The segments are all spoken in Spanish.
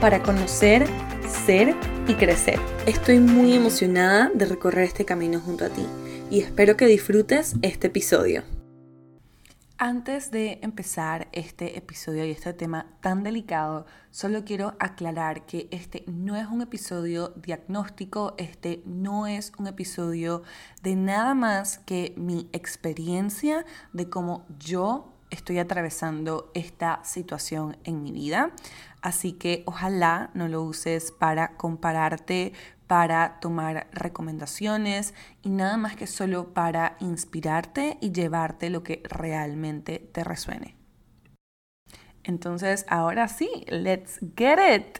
para conocer, ser y crecer. Estoy muy emocionada de recorrer este camino junto a ti y espero que disfrutes este episodio. Antes de empezar este episodio y este tema tan delicado, solo quiero aclarar que este no es un episodio diagnóstico, este no es un episodio de nada más que mi experiencia de cómo yo estoy atravesando esta situación en mi vida. Así que ojalá no lo uses para compararte, para tomar recomendaciones y nada más que solo para inspirarte y llevarte lo que realmente te resuene. Entonces, ahora sí, let's get it.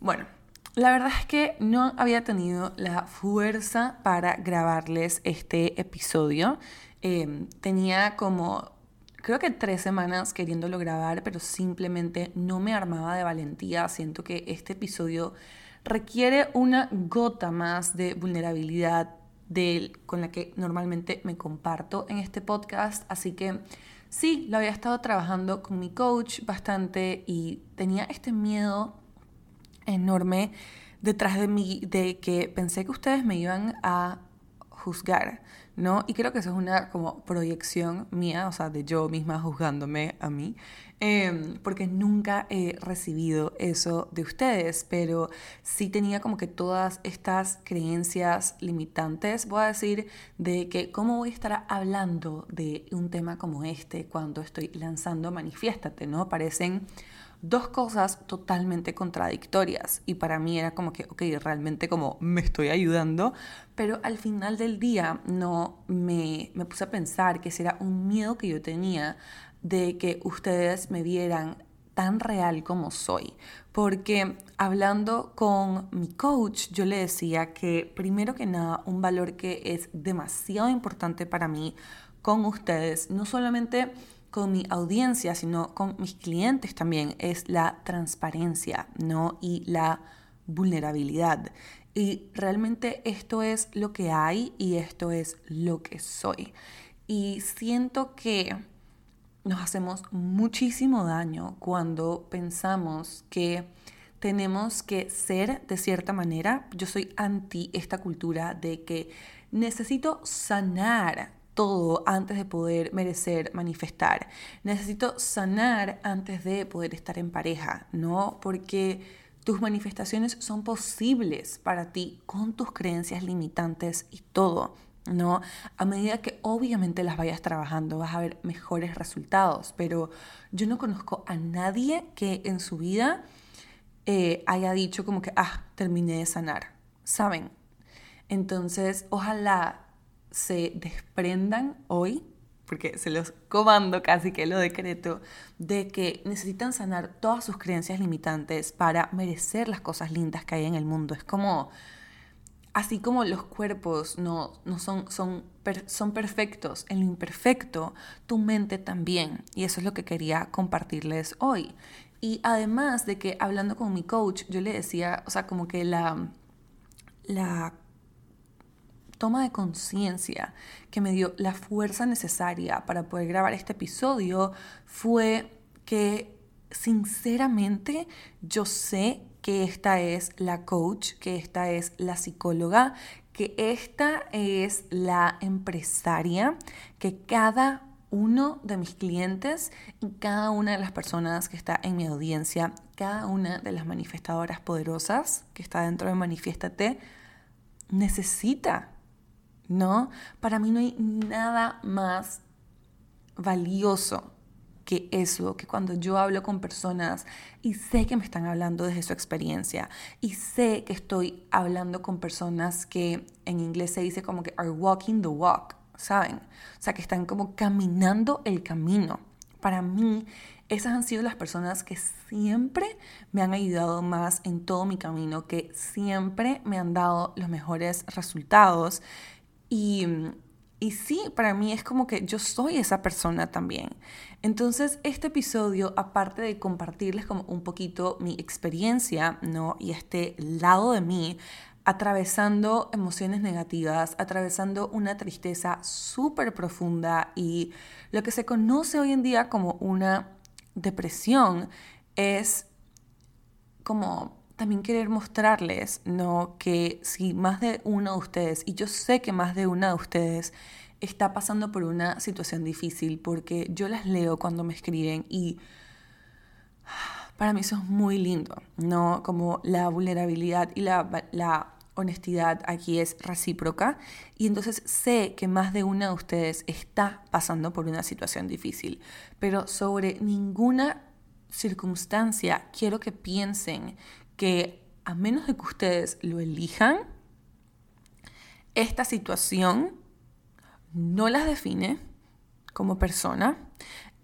Bueno, la verdad es que no había tenido la fuerza para grabarles este episodio. Em, tenía como creo que tres semanas queriéndolo grabar, pero simplemente no me armaba de valentía. Siento que este episodio requiere una gota más de vulnerabilidad con la que normalmente me comparto en este podcast. Así que sí, lo había estado trabajando con mi coach bastante y tenía este miedo enorme detrás de mí de que pensé que ustedes me iban a juzgar ¿no? Y creo que eso es una como proyección mía, o sea, de yo misma juzgándome a mí, em, porque nunca he recibido eso de ustedes, pero sí tenía como que todas estas creencias limitantes, voy a decir, de que cómo voy a estar hablando de un tema como este cuando estoy lanzando Manifiéstate, ¿no? Parecen dos cosas totalmente contradictorias y para mí era como que, ok, realmente como me estoy ayudando, pero al final del día no me, me puse a pensar que ese era un miedo que yo tenía de que ustedes me vieran tan real como soy. Porque hablando con mi coach, yo le decía que primero que nada, un valor que es demasiado importante para mí con ustedes, no solamente con mi audiencia, sino con mis clientes también, es la transparencia, ¿no? Y la vulnerabilidad. Y realmente esto es lo que hay y esto es lo que soy. Y siento que nos hacemos muchísimo daño cuando pensamos que tenemos que ser de cierta manera. Yo soy anti esta cultura de que necesito sanar todo antes de poder merecer manifestar. Necesito sanar antes de poder estar en pareja, ¿no? Porque tus manifestaciones son posibles para ti con tus creencias limitantes y todo. ¿no? A medida que obviamente las vayas trabajando vas a ver mejores resultados, pero yo no conozco a nadie que en su vida eh, haya dicho como que, ah, terminé de sanar, ¿saben? Entonces, ojalá se desprendan hoy, porque se los comando casi que lo decreto, de que necesitan sanar todas sus creencias limitantes para merecer las cosas lindas que hay en el mundo. Es como, así como los cuerpos no, no son, son, son perfectos en lo imperfecto, tu mente también. Y eso es lo que quería compartirles hoy. Y además de que hablando con mi coach, yo le decía, o sea, como que la, la toma de conciencia que me dio la fuerza necesaria para poder grabar este episodio fue que sinceramente yo sé que esta es la coach, que esta es la psicóloga, que esta es la empresaria, que cada uno de mis clientes y cada una de las personas que está en mi audiencia, cada una de las manifestadoras poderosas que está dentro de Manifiéstate, necesita ¿no? Para mí no hay nada más valioso que eso, que cuando yo hablo con personas y sé que me están hablando desde su experiencia y sé que estoy hablando con personas que en inglés se dice como que are walking the walk, ¿saben? O sea, que están como caminando el camino. Para mí esas han sido las personas que siempre me han ayudado más en todo mi camino, que siempre me han dado los mejores resultados. Y, y sí, para mí es como que yo soy esa persona también. Entonces, este episodio, aparte de compartirles como un poquito mi experiencia, ¿no? Y este lado de mí, atravesando emociones negativas, atravesando una tristeza súper profunda y lo que se conoce hoy en día como una depresión es como también querer mostrarles, ¿no? Que si más de uno de ustedes, y yo sé que más de una de ustedes está pasando por una situación difícil, porque yo las leo cuando me escriben y para mí eso es muy lindo, ¿no? Como la vulnerabilidad y la, la honestidad aquí es recíproca y entonces sé que más de una de ustedes está pasando por una situación difícil, pero sobre ninguna circunstancia quiero que piensen que a menos de que ustedes lo elijan, esta situación no las define como persona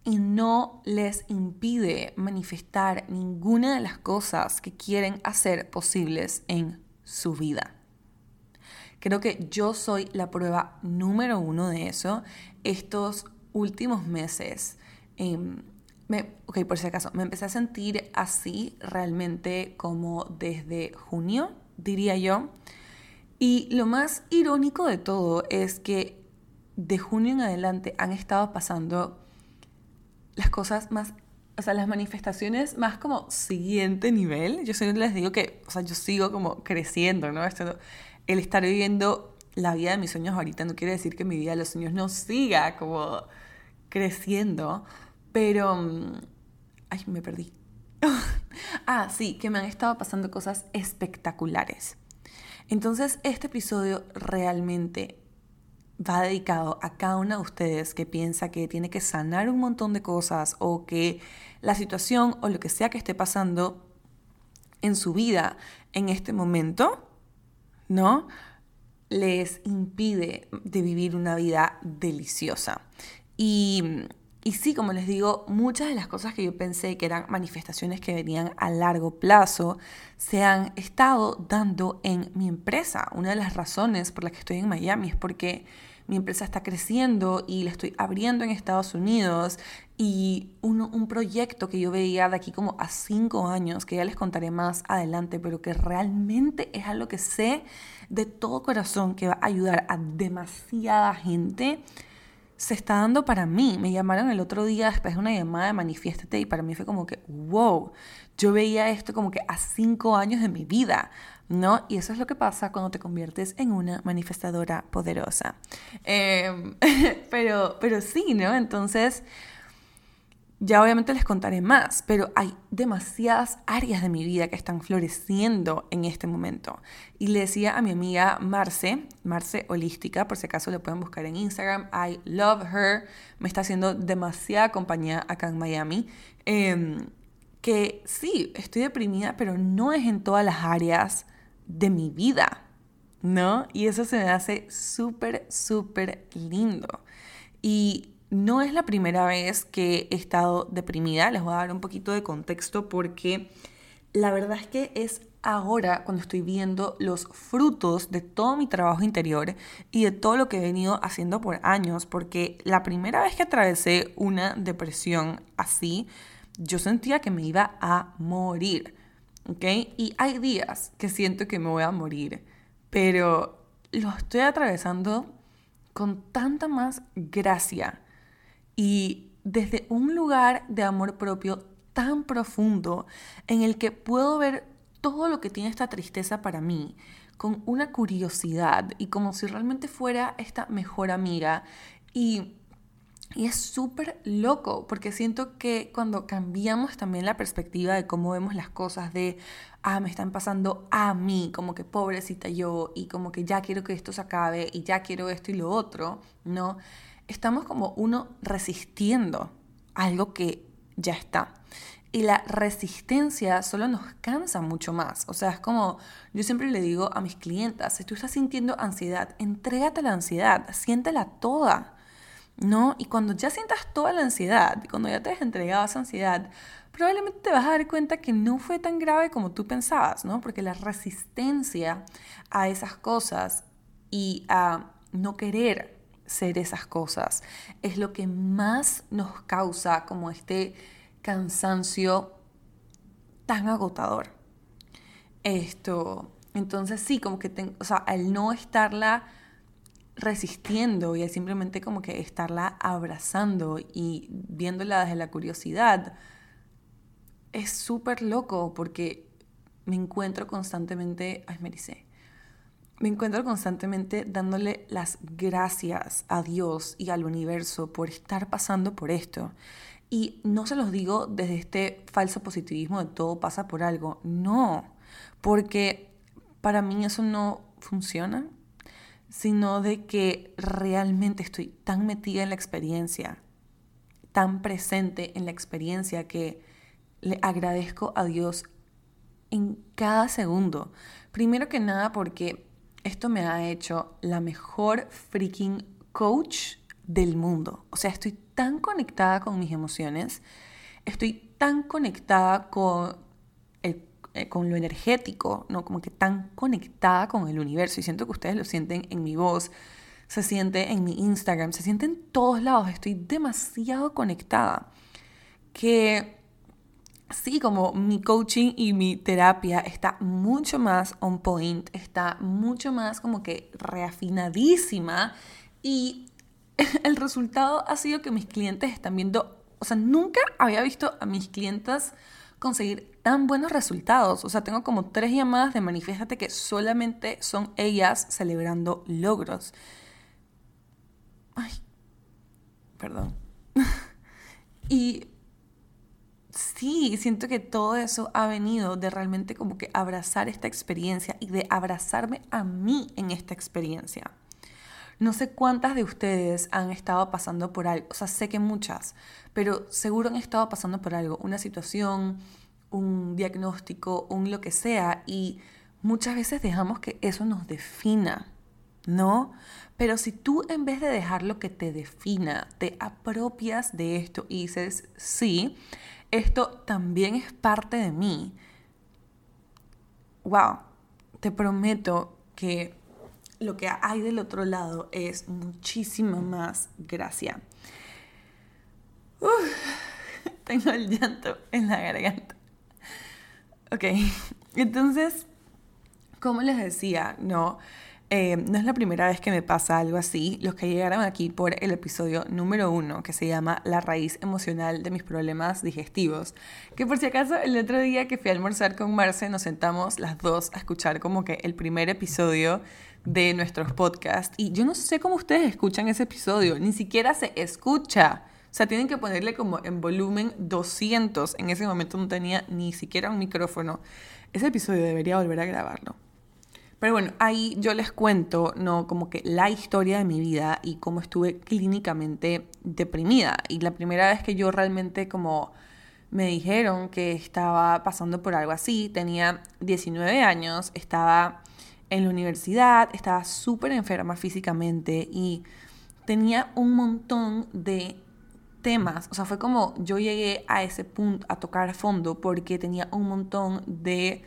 y no les impide manifestar ninguna de las cosas que quieren hacer posibles en su vida. Creo que yo soy la prueba número uno de eso. Estos últimos meses, em, ok, por si acaso, me empecé a sentir así realmente como desde junio, diría yo. Y lo más irónico de todo es que de junio en adelante han estado pasando las cosas más o sea, las manifestaciones más como siguiente nivel, yo siempre les digo que, o sea, yo sigo como creciendo, ¿no? El estar viviendo la vida de mis sueños ahorita no quiere decir que mi vida de los sueños no siga como creciendo, pero... Mm, ay, me perdí. ah, sí, que me han estado pasando cosas espectaculares. Entonces, este episodio realmente va dedicado a cada una de ustedes que piensa que tiene que sanar un montón de cosas o que la situación o lo que sea que esté pasando en su vida en este momento, ¿no? Les impide de vivir una vida deliciosa. Y, y sí, como les digo, muchas de las cosas que yo pensé que eran manifestaciones que venían a largo plazo se han estado dando en mi empresa. Una de las razones por las que estoy en Miami es porque mi empresa está creciendo y la estoy abriendo en Estados Unidos y un, un, proyecto que yo veía de aquí como a cinco años, que ya les contaré más adelante, pero que realmente es algo que sé de todo corazón que va a ayudar a demasiada gente, se está dando para mí. Me llamaron el otro día después de una llamada de Manifiéstate y para mí fue como que, wow, yo veía esto como que a cinco años de mi vida. ¿no? Y eso es lo que pasa cuando te conviertes en una manifestadora poderosa. Em, pero, pero sí, ¿no? Entonces, ya obviamente les contaré más, pero hay demasiadas áreas de mi vida que están floreciendo en este momento. Y le decía a mi amiga Marce, Marce Holística, por si acaso le pueden buscar en Instagram, I love her, me está haciendo demasiada compañía acá en Miami. Em, que sí, estoy deprimida, pero no es en todas las áreas de mi vida, ¿no? Y eso se me hace súper, súper lindo. Y no es la primera vez que he estado deprimida, les voy a dar un poquito de contexto porque la verdad es que es ahora cuando estoy viendo los frutos de todo mi trabajo interior y de todo lo que he venido haciendo por años, porque la primera vez que atravesé una depresión así, yo sentía que me iba a morir. Y hay días que siento que me voy a morir, pero lo estoy atravesando con tanta más gracia y desde un lugar de amor propio tan profundo en el que puedo ver todo lo que tiene esta tristeza para mí con una curiosidad y como si realmente fuera esta mejor amiga y y es súper loco, porque siento que cuando cambiamos también la perspectiva de cómo vemos las cosas, de, ah, me están pasando a mí, como que pobrecita yo, y como que ya quiero que esto se acabe, y ya quiero esto y lo otro, ¿no? Estamos como uno resistiendo algo que ya está. Y la resistencia solo nos cansa mucho más. O sea, es como yo siempre le digo a mis clientas, si tú estás sintiendo ansiedad, entrégate a la ansiedad, siéntela toda ¿no? Y cuando ya sientas toda la ansiedad, cuando ya te has entregado a esa ansiedad, probablemente te vas a dar cuenta que no fue tan grave como tú pensabas, ¿no? Porque la resistencia a esas cosas y a no querer ser esas cosas es lo que más nos causa como este cansancio tan agotador. Esto, entonces sí, como que, o sea, al no estarla resistiendo y al simplemente como que estarla abrazando y viéndola desde la curiosidad, es súper loco porque me encuentro constantemente, ay, me dice, me encuentro constantemente dándole las gracias a Dios y al universo por estar pasando por esto. Y no se los digo desde este falso positivismo de todo pasa por algo, no, porque para mí eso no funciona, sino de que realmente estoy tan metida en la experiencia, tan presente en la experiencia que le agradezco a Dios en cada segundo. Primero que nada porque esto me ha hecho la mejor freaking coach del mundo. O sea, estoy tan conectada con mis emociones, estoy tan conectada con, el, eh, con lo energético, ¿no? Como que tan conectada con el universo. Y siento que ustedes lo sienten en mi voz, se siente en mi Instagram, se siente en todos lados. Estoy demasiado conectada. Que sí, como mi coaching y mi terapia está mucho más on point, está mucho más como que reafinadísima y el resultado ha sido que mis clientes están viendo, o sea, nunca había visto a mis clientes conseguir tan buenos resultados. O sea, tengo como tres llamadas de manifiéstate que solamente son ellas celebrando logros. Ay, perdón. y Sí, siento que todo eso ha venido de realmente como que abrazar esta experiencia y de abrazarme a mí en esta experiencia. No sé cuántas de ustedes han estado pasando por algo, o sea, sé que muchas, pero seguro han estado pasando por algo, una situación, un diagnóstico, un lo que sea, y muchas veces dejamos que eso nos defina, ¿no? Pero si tú en vez de dejar lo que te defina, te apropias de esto y dices, sí, esto también es parte de mí. Wow, te prometo que lo que hay del otro lado es muchísima más gracia. tengo el llanto en la garganta. Ok, entonces, como les decía, no, eh, no es la primera vez que me pasa algo así. Los que llegaron aquí por el episodio número uno, que se llama La raíz emocional de mis problemas digestivos. Que por si acaso, el otro día que fui a almorzar con Marce, nos sentamos las dos a escuchar como que el primer episodio de nuestros podcasts. Y yo no sé cómo ustedes escuchan ese episodio, ni siquiera se escucha. O sea, tienen que ponerle como en volumen 200. En ese momento no tenía ni siquiera un micrófono. Ese episodio debería volver a grabarlo. Pero bueno, ahí yo les cuento, ¿no? Como que la historia de mi vida y cómo estuve clínicamente deprimida. Y la primera vez que yo realmente como me dijeron que estaba pasando por algo así, tenía 19 años, estaba en la universidad, estaba súper enferma físicamente y tenía un montón de temas, o sea, fue como yo llegué a ese punto a tocar fondo porque tenía un montón de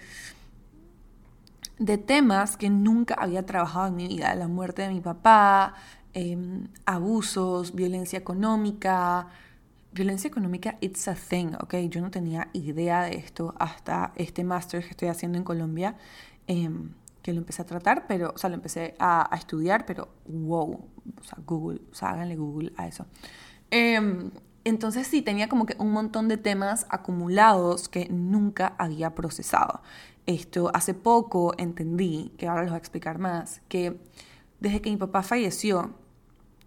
de temas que nunca había trabajado en mi vida. La muerte de mi papá, em, abusos, violencia económica. Violencia económica, it's a thing, ¿ok? Yo no tenía idea de esto hasta este máster que estoy haciendo en Colombia, em, que lo empecé a tratar, pero, o sea, lo empecé a, estudiar, pero wow, o sea, Google, o sea, háganle Google a eso. Em, entonces sí, tenía como que un montón de temas acumulados que nunca había procesado. Esto hace poco entendí, que ahora les voy a explicar más, que desde que mi papá falleció,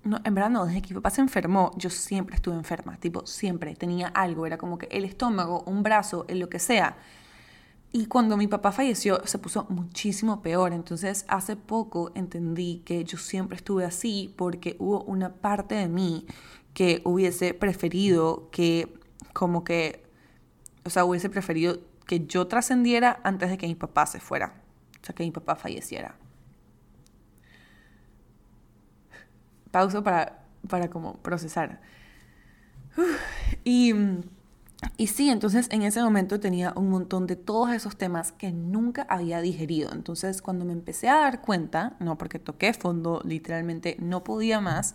no, en verdad no, desde que mi papá se enfermó, yo siempre estuve enferma, tipo, siempre tenía algo, era como que el estómago, un brazo, en lo que sea. Y cuando mi papá falleció se puso muchísimo peor, entonces hace poco entendí que yo siempre estuve así porque hubo una parte de mí que hubiese preferido que como que, o sea, hubiese preferido que yo trascendiera antes de que mi papá se fuera, o sea, que mi papá falleciera. Pauso para para como procesar. y, y sí, entonces en ese momento tenía un montón de todos esos temas que nunca había digerido. Entonces cuando me empecé a dar cuenta, no porque toqué fondo, literalmente no podía más,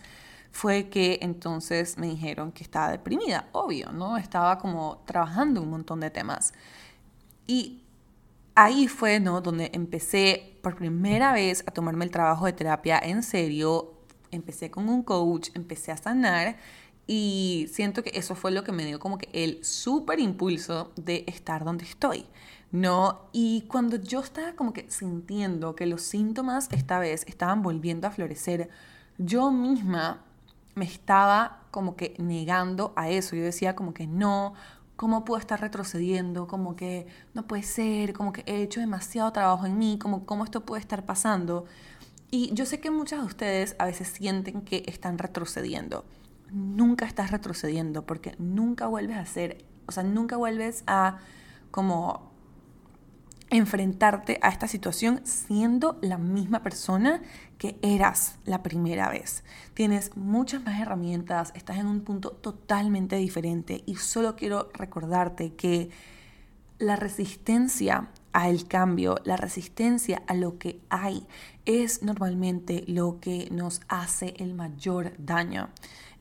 fue que entonces me dijeron que estaba deprimida, obvio, ¿no? Estaba como trabajando un montón de temas. Y ahí fue, ¿no? Donde empecé por primera vez a tomarme el trabajo de terapia en serio. Empecé con un coach, empecé a sanar y siento que eso fue lo que me dio como que el súper impulso de estar donde estoy, ¿no? Y cuando yo estaba como que sintiendo que los síntomas esta vez estaban volviendo a florecer, yo misma me estaba como que negando a eso. Yo decía como que no, ¿cómo puedo estar retrocediendo? Como que no puede ser, como que he hecho demasiado trabajo en mí, como cómo esto puede estar pasando. Y yo sé que muchas de ustedes a veces sienten que están retrocediendo. Nunca estás retrocediendo porque nunca vuelves a ser, o sea, nunca vuelves a como enfrentarte a esta situación siendo la misma persona que eras la primera vez. Tienes muchas más herramientas, estás en un punto totalmente diferente y solo quiero recordarte que la resistencia al cambio, la resistencia a lo que hay, es normalmente lo que nos hace el mayor daño.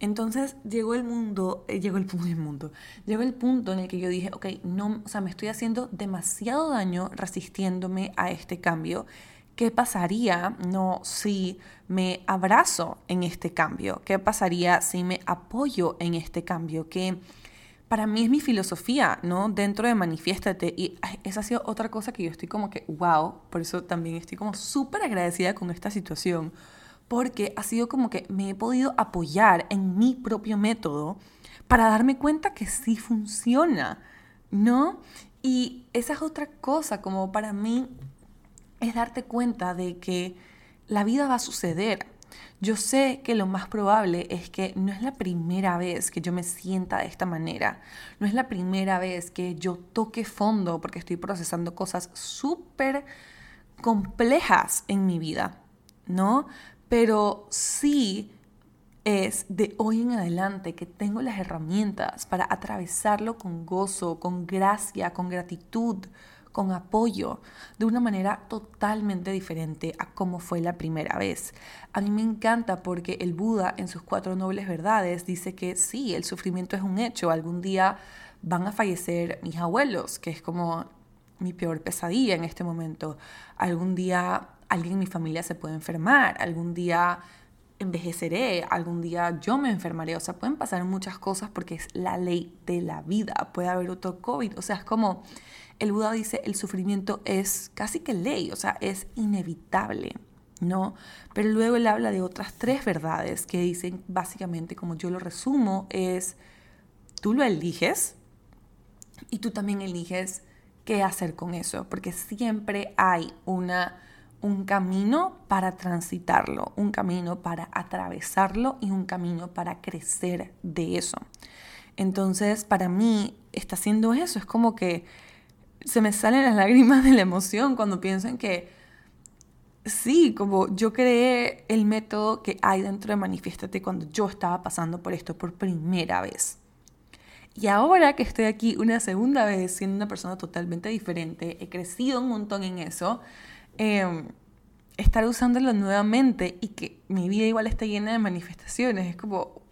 Entonces llegó el mundo, eh, llegó el punto del mundo, llegó el punto en el que yo dije, ok, no, o sea, me estoy haciendo demasiado daño resistiéndome a este cambio. ¿Qué pasaría no si me abrazo en este cambio? ¿Qué pasaría si me apoyo en este cambio? Que para mí es mi filosofía, ¿no? Dentro de Manifiéstate. Y esa ha sido otra cosa que yo estoy como que, wow, por eso también estoy como súper agradecida con esta situación porque ha sido como que me he podido apoyar en mi propio método para darme cuenta que sí funciona, ¿no? Y esa es otra cosa, como para mí es darte cuenta de que la vida va a suceder. Yo sé que lo más probable es que no es la primera vez que yo me sienta de esta manera, no es la primera vez que yo toque fondo porque estoy procesando cosas súper complejas en mi vida, ¿no? pero sí es de hoy en adelante que tengo las herramientas para atravesarlo con gozo, con gracia, con gratitud, con apoyo, de una manera totalmente diferente a como fue la primera vez. A mí me encanta porque el Buda en sus cuatro nobles verdades dice que sí, el sufrimiento es un hecho, algún día van a fallecer mis abuelos, que es como mi peor pesadilla en este momento, algún día alguien en mi familia se puede enfermar, algún día envejeceré, algún día yo me enfermaré, o sea, pueden pasar muchas cosas porque es la ley de la vida, puede haber otro COVID, o sea, es como el Buda dice, el sufrimiento es casi que ley, o sea, es inevitable, ¿no? Pero luego él habla de otras tres verdades que dicen, básicamente, como yo lo resumo, es, tú lo eliges y tú también eliges qué hacer con eso, porque siempre hay una un camino para transitarlo, un camino para atravesarlo y un camino para crecer de eso. Entonces, para mí, está haciendo eso. Es como que se me salen las lágrimas de la emoción cuando pienso en que, sí, como yo creé el método que hay dentro de Manifiéstate cuando yo estaba pasando por esto por primera vez. Y ahora que estoy aquí una segunda vez siendo una persona totalmente diferente, he crecido un montón en eso, Em, estar usándolo nuevamente y que mi vida igual esté llena de manifestaciones. Es como,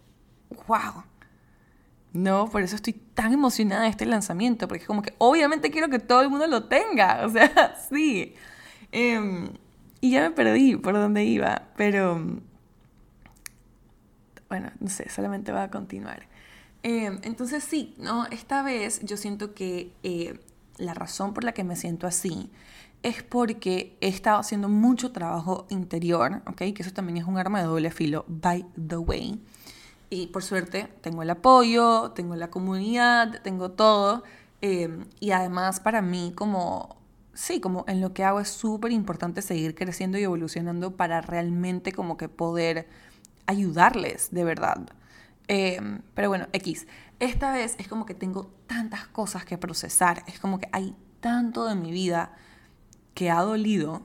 wow. No, por eso estoy tan emocionada de este lanzamiento, porque es como que obviamente quiero que todo el mundo lo tenga. O sea, sí. Em, y ya me perdí por dónde iba, pero bueno, no sé, solamente va a continuar. Em, entonces sí, ¿no? Esta vez yo siento que eh, la razón por la que me siento así es porque he estado haciendo mucho trabajo interior, ¿ok? Que eso también es un arma de doble filo, by the way. Y por suerte tengo el apoyo, tengo la comunidad, tengo todo. Em, y además para mí como, sí, como en lo que hago es súper importante seguir creciendo y evolucionando para realmente como que poder ayudarles de verdad. Em, pero bueno, X. Esta vez es como que tengo tantas cosas que procesar. Es como que hay tanto de mi vida que ha dolido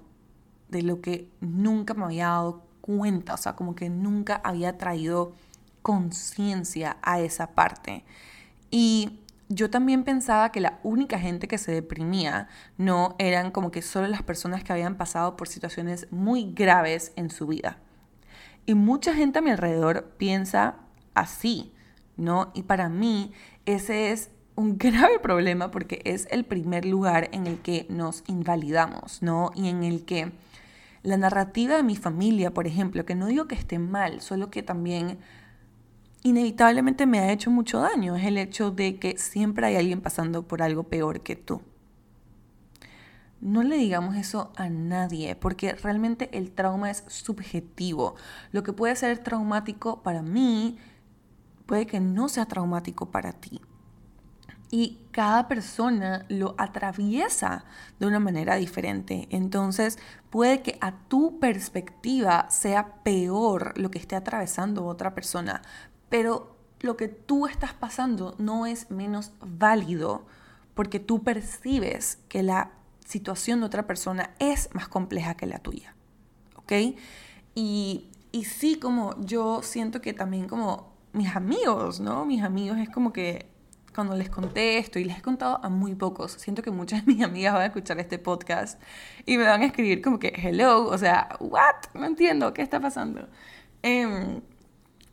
de lo que nunca me había dado cuenta, o sea, como que nunca había traído conciencia a esa parte. Y yo también pensaba que la única gente que se deprimía no eran como que solo las personas que habían pasado por situaciones muy graves en su vida. Y mucha gente a mi alrededor piensa así, ¿no? Y para mí ese es un grave problema porque es el primer lugar en el que nos invalidamos, ¿no? Y en el que la narrativa de mi familia, por ejemplo, que no digo que esté mal, solo que también inevitablemente me ha hecho mucho daño, es el hecho de que siempre hay alguien pasando por algo peor que tú. No le digamos eso a nadie, porque realmente el trauma es subjetivo. Lo que puede ser traumático para mí puede que no sea traumático para ti. Y cada persona lo atraviesa de una manera diferente. Entonces puede que a tu perspectiva sea peor lo que esté atravesando otra persona, pero lo que tú estás pasando no es menos válido porque tú percibes que la situación de otra persona es más compleja que la tuya. ¿Ok? Y, y sí, como yo siento que también como mis amigos, ¿no? Mis amigos es como que cuando les contesto y les he contado a muy pocos, siento que muchas de mis amigas van a escuchar este podcast y me van a escribir como que, hello, o sea, what? No entiendo, ¿qué está pasando? Eh,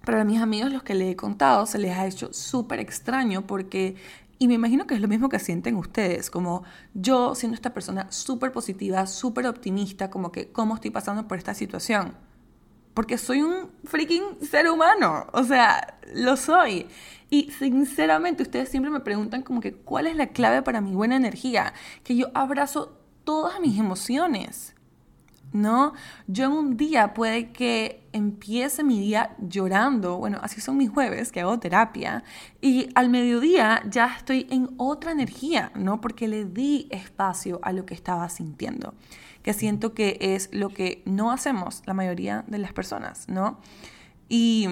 pero a mis amigos los que le he contado se les ha hecho súper extraño porque, y me imagino que es lo mismo que sienten ustedes, como yo siendo esta persona súper positiva, súper optimista, como que cómo estoy pasando por esta situación. Porque soy un freaking ser humano, o sea, lo soy. Y sinceramente ustedes siempre me preguntan como que cuál es la clave para mi buena energía, que yo abrazo todas mis emociones. ¿No? Yo en un día puede que empiece mi día llorando, bueno, así son mis jueves, que hago terapia, y al mediodía ya estoy en otra energía, ¿no? Porque le di espacio a lo que estaba sintiendo, que siento que es lo que no hacemos la mayoría de las personas, ¿no? Y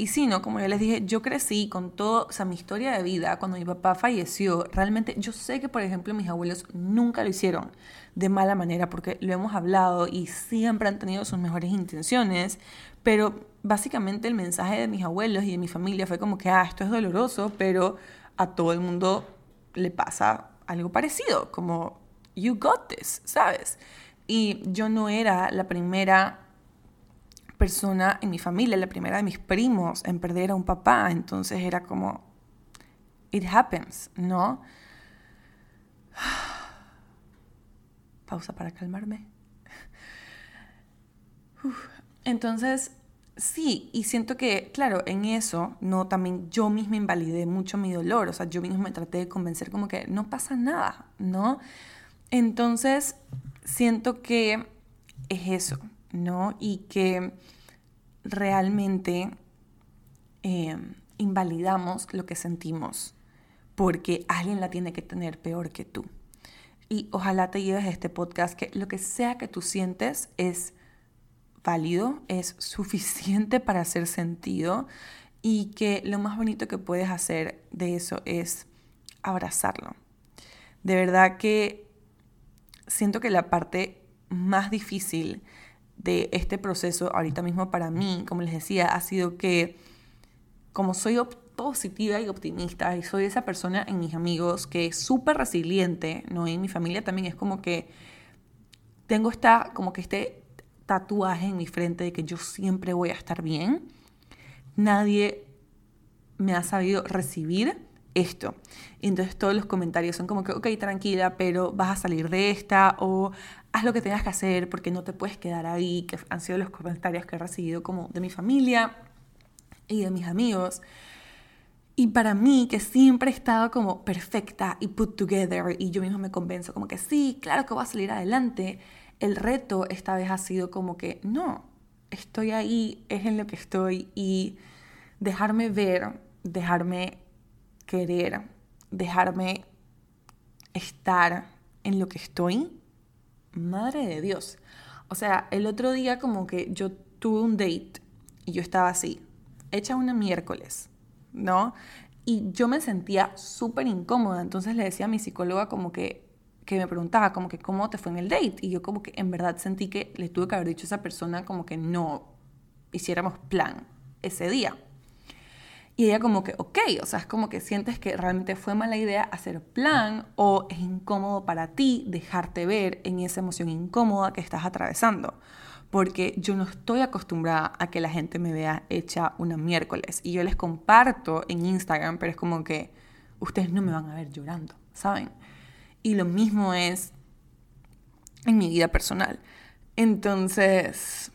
y sí, ¿no? Como yo les dije, yo crecí con todo, o mi historia de vida, cuando mi papá falleció, realmente yo sé que, por ejemplo, mis abuelos nunca lo hicieron de mala manera, porque lo hemos hablado y siempre han tenido sus mejores intenciones, pero básicamente el mensaje de mis abuelos y de mi familia fue como que, ah, esto es doloroso, pero a todo el mundo le pasa algo parecido, como, you got this, ¿sabes? Y yo no era la primera persona en mi familia, la primera de mis primos en perder a un papá, entonces era como, it happens, ¿no? Pausa para calmarme. Entonces, sí, y siento que, claro, en eso, no, también yo misma invalidé mucho mi dolor, o sea, yo misma me traté de convencer como que no pasa nada, ¿no? Entonces, siento que es eso, ¿no? Y que realmente eh, invalidamos lo que sentimos porque alguien la tiene que tener peor que tú. Y ojalá te lleves este podcast que lo que sea que tú sientes es válido, es suficiente para hacer sentido y que lo más bonito que puedes hacer de eso es abrazarlo. De verdad que siento que la parte más difícil de este proceso ahorita mismo para mí, como les decía, ha sido que como soy positiva y optimista y soy esa persona en mis amigos que es súper resiliente, ¿no? Y en mi familia también es como que tengo esta, como que este tatuaje en mi frente de que yo siempre voy a estar bien. Nadie me ha sabido recibir esto. Y entonces todos los comentarios son como que, ok, tranquila, pero vas a salir de esta o haz lo que tengas que hacer porque no te puedes quedar ahí, que han sido los comentarios que he recibido como de mi familia y de mis amigos. Y para mí, que siempre he estado como perfecta y put together, y yo misma me convenzo como que sí, claro que voy a salir adelante, el reto esta vez ha sido como que no, estoy ahí, es en lo que estoy, y dejarme ver, dejarme querer, dejarme estar en lo que estoy, madre de Dios. O sea, el otro día como que yo tuve un date y yo estaba así, hecha una miércoles, ¿no? Y yo me sentía súper incómoda, entonces le decía a mi psicóloga como que, que me preguntaba como que cómo te fue en el date y yo como que en verdad sentí que le tuve que haber dicho a esa persona como que no hiciéramos plan ese día. Y ella como que, ok, o sea, es como que sientes que realmente fue mala idea hacer plan o es incómodo para ti dejarte ver en esa emoción incómoda que estás atravesando. Porque yo no estoy acostumbrada a que la gente me vea hecha una miércoles. Y yo les comparto en Instagram, pero es como que ustedes no me van a ver llorando, ¿saben? Y lo mismo es en mi vida personal. Entonces,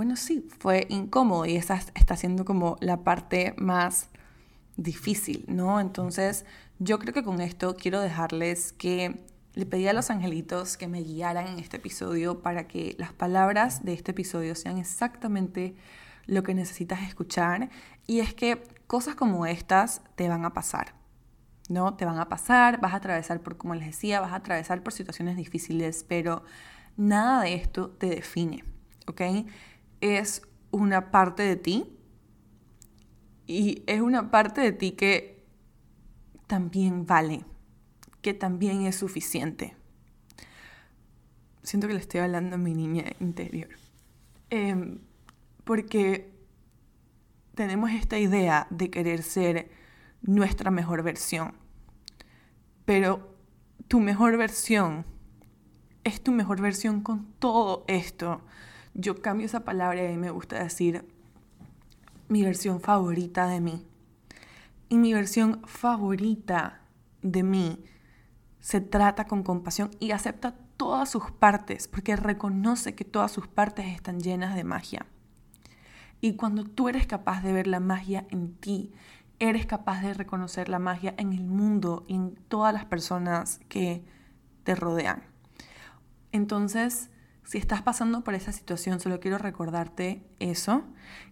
bueno, sí, fue incómodo y esa está siendo como la parte más difícil, ¿no? Entonces, yo creo que con esto quiero dejarles que le pedí a los angelitos que me guiaran en este episodio para que las palabras de este episodio sean exactamente lo que necesitas escuchar. Y es que cosas como estas te van a pasar, ¿no? Te van a pasar, vas a atravesar por, como les decía, vas a atravesar por situaciones difíciles, pero nada de esto te define, ¿ok? Es una parte de ti y es una parte de ti que también vale, que también es suficiente. Siento que le estoy hablando a mi niña interior. Em, porque tenemos esta idea de querer ser nuestra mejor versión. Pero tu mejor versión es tu mejor versión con todo esto yo cambio esa palabra y me gusta decir mi versión favorita de mí. Y mi versión favorita de mí se trata con compasión y acepta todas sus partes, porque reconoce que todas sus partes están llenas de magia. Y cuando tú eres capaz de ver la magia en ti, eres capaz de reconocer la magia en el mundo y en todas las personas que te rodean. Entonces, si estás pasando por esa situación, solo quiero recordarte eso,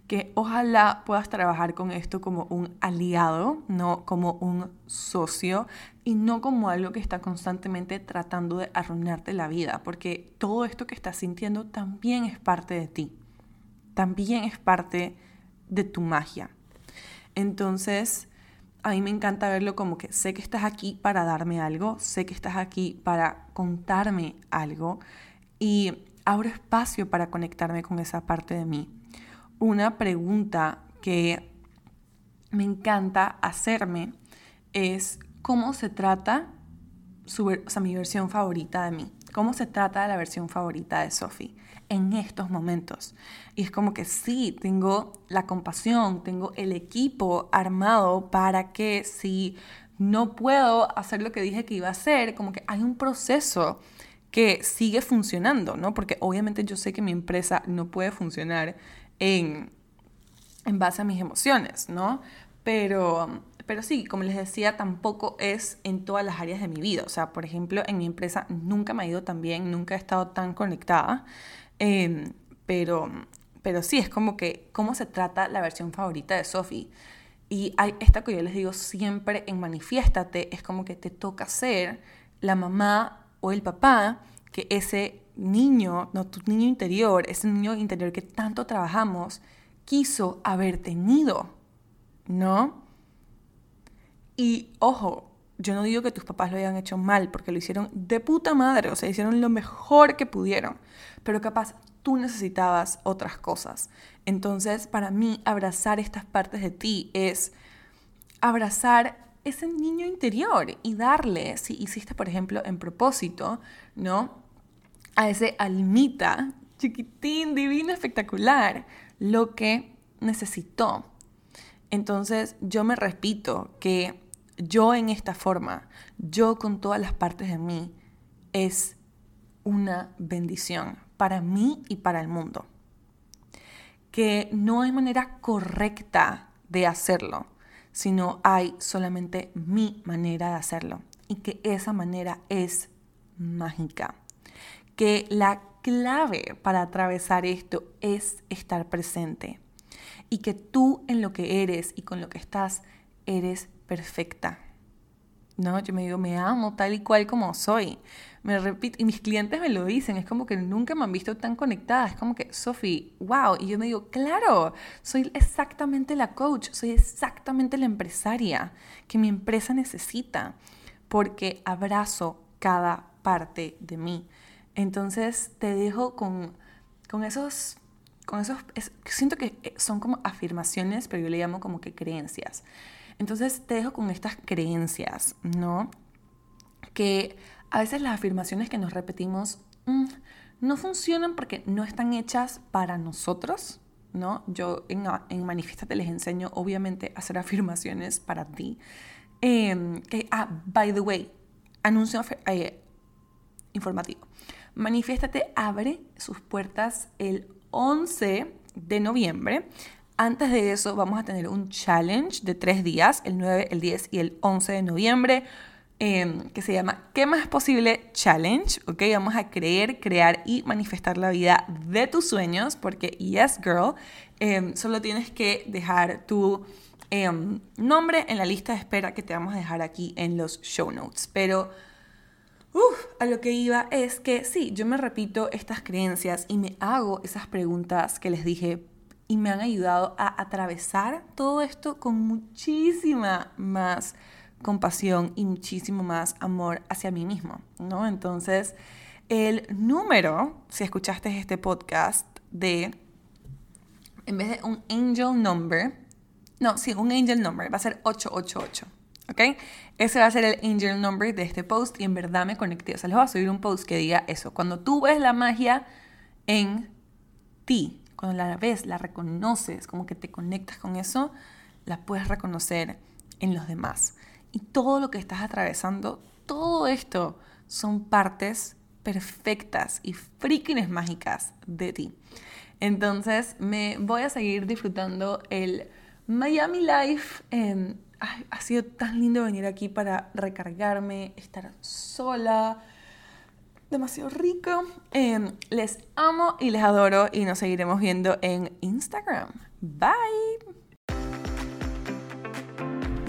que ojalá puedas trabajar con esto como un aliado, no como un socio y no como algo que está constantemente tratando de arruinarte la vida, porque todo esto que estás sintiendo también es parte de ti, también es parte de tu magia. Entonces, a mí me encanta verlo como que sé que estás aquí para darme algo, sé que estás aquí para contarme algo y abro espacio para conectarme con esa parte de mí. Una pregunta que me encanta hacerme es cómo se trata su, mi versión favorita de mí, cómo se trata la versión favorita de Sophie en estos momentos. Y es como que sí, tengo la compasión, tengo el equipo armado para que si no puedo hacer lo que dije que iba a hacer, como que hay un proceso que sigue funcionando, ¿no? Porque obviamente yo sé que mi empresa no puede funcionar en, en base a mis emociones, ¿no? Pero, pero sí, como les decía, tampoco es en todas las áreas de mi vida. O sea, por ejemplo, en mi empresa nunca me ha ido tan bien, nunca he estado tan conectada. Em, pero, pero sí, es como que cómo se trata la versión favorita de Sophie. Y hay esta que yo les digo siempre en Manifiéstate, es como que te toca ser la mamá o el papá que ese niño, no, tu niño interior, ese niño interior que tanto trabajamos, quiso haber tenido, ¿no? Y ojo, yo no digo que tus papás lo hayan hecho mal, porque lo hicieron de puta madre, o sea, hicieron lo mejor que pudieron, pero capaz tú necesitabas otras cosas. Entonces, para mí, abrazar estas partes de ti es abrazar ese niño interior y darle, si hiciste, por ejemplo, en propósito, ¿no? A ese almita chiquitín, divino, espectacular, lo que necesitó. Entonces yo me repito que yo en esta forma, yo con todas las partes de mí, es una bendición para mí y para el mundo. Que no hay manera correcta de hacerlo sino hay solamente mi manera de hacerlo y que esa manera es mágica. Que la clave para atravesar esto es estar presente y que tú en lo que eres y con lo que estás eres perfecta. No, yo me digo, me amo tal y cual como soy. Me repito, y mis clientes me lo dicen, es como que nunca me han visto tan conectada, es como que, Sofi, wow, y yo me digo, claro, soy exactamente la coach, soy exactamente la empresaria que mi empresa necesita, porque abrazo cada parte de mí. Entonces te dejo con, con esos con esos, siento que eh, son como afirmaciones, pero yo le llamo como que creencias. Entonces te dejo con estas creencias, ¿no? Que a veces las afirmaciones que nos repetimos mm, no funcionan porque no están hechas para nosotros, ¿no? Yo en, en Manifiestate les enseño, obviamente, a hacer afirmaciones para ti. Em, que, ah, by the way, anuncio eh, informativo. Manifiéstate abre sus puertas el 11 de noviembre. Antes de eso vamos a tener un challenge de tres días, el 9, el 10 y el 11 de noviembre, em, que se llama ¿Qué más posible? Challenge? ¿Ok? Vamos a creer, crear y manifestar la vida de tus sueños, porque yes, girl, em, solo tienes que dejar tu em, nombre en la lista de espera que te vamos a dejar aquí en los show notes. Pero Uf, a lo que iba es que sí, yo me repito estas creencias y me hago esas preguntas que les dije y me han ayudado a atravesar todo esto con muchísima más compasión y muchísimo más amor hacia mí mismo, ¿no? Entonces, el número, si escuchaste este podcast, de, en vez de un angel number, no, sí, un angel number, va a ser 888. ¿ok? Ese va a ser el angel number de este post y en verdad me conecté. O sea, les voy a subir un post que diga eso. Cuando tú ves la magia en ti, cuando la ves, la reconoces, como que te conectas con eso, la puedes reconocer en los demás. Todo lo que estás atravesando, todo esto son partes perfectas y freaking mágicas de ti. Entonces me voy a seguir disfrutando el Miami Life en ha sido tan lindo venir aquí para recargarme, estar sola. Demasiado rico. Em, les amo y les adoro y nos seguiremos viendo en Instagram. Bye.